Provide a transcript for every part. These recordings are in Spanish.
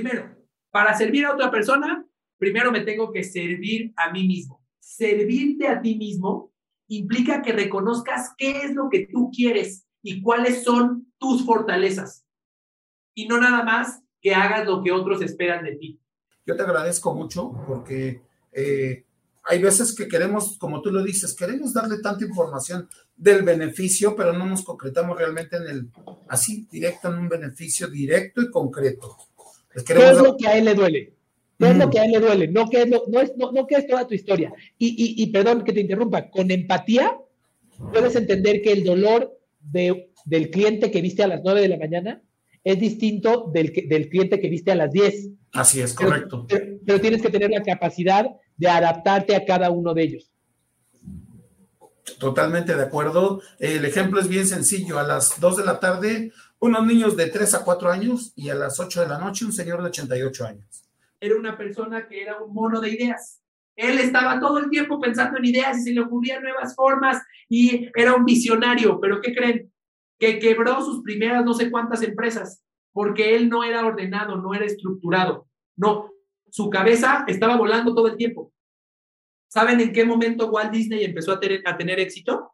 Primero, para servir a otra persona, primero me tengo que servir a mí mismo. Servirte a ti mismo implica que reconozcas qué es lo que tú quieres y cuáles son tus fortalezas. Y no nada más que hagas lo que otros esperan de ti. Yo te agradezco mucho porque eh, hay veces que queremos, como tú lo dices, queremos darle tanta información del beneficio, pero no nos concretamos realmente en el, así, directo, en un beneficio directo y concreto. ¿Qué es lo que a él le duele? ¿Qué es lo que a él le duele? No, qué es, lo, no, es, no, es toda tu historia. Y, y, y, perdón que te interrumpa, con empatía puedes entender que el dolor de, del cliente que viste a las 9 de la mañana es distinto del, del cliente que viste a las 10. Así es, correcto. Pero, pero, pero tienes que tener la capacidad de adaptarte a cada uno de ellos. Totalmente de acuerdo. El ejemplo es bien sencillo. A las 2 de la tarde, unos niños de 3 a 4 años y a las 8 de la noche, un señor de 88 años. Era una persona que era un mono de ideas. Él estaba todo el tiempo pensando en ideas y se le ocurrían nuevas formas y era un visionario. Pero ¿qué creen? Que quebró sus primeras no sé cuántas empresas porque él no era ordenado, no era estructurado. No, su cabeza estaba volando todo el tiempo. ¿Saben en qué momento Walt Disney empezó a tener, éxito?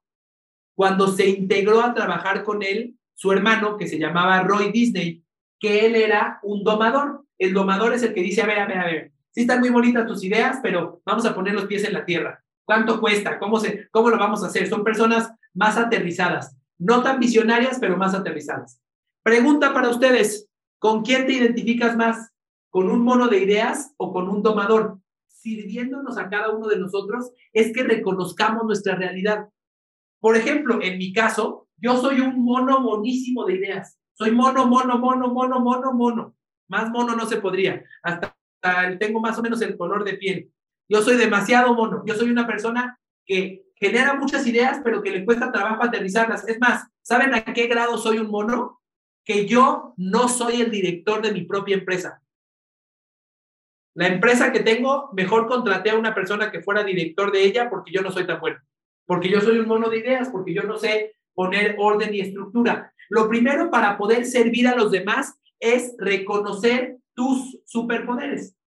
Cuando se integró a trabajar con él su hermano, que se llamaba Roy Disney, que él era un domador. El domador es el que dice, a ver, a ver, a ver, sí están muy bonitas tus ideas, pero vamos a poner los pies en la tierra. ¿Cuánto cuesta? ¿Cómo, se, ¿Cómo lo vamos a hacer? Son personas más aterrizadas, no tan visionarias, pero más aterrizadas. Pregunta para ustedes, ¿con quién te identificas más? ¿Con un mono de ideas o con un domador? Sirviéndonos a cada uno de nosotros es que reconozcamos nuestra realidad. Por ejemplo, en mi caso, yo soy un mono monísimo de ideas. Soy mono, mono, mono, mono, mono, mono. Más mono no se podría. Tengo más o menos el color de piel. Yo soy demasiado mono. Yo soy una persona que genera muchas ideas, pero que le cuesta trabajo aterrizarlas. Es más, ¿saben a qué grado soy un mono? Que yo no soy el director de mi propia empresa. La empresa que tengo, mejor contraté a una persona que fuera director de ella porque yo no soy tan bueno. Porque yo soy un mono de ideas, porque yo no sé poner orden y estructura. Lo primero para poder servir a los demás es reconocer tus superpoderes.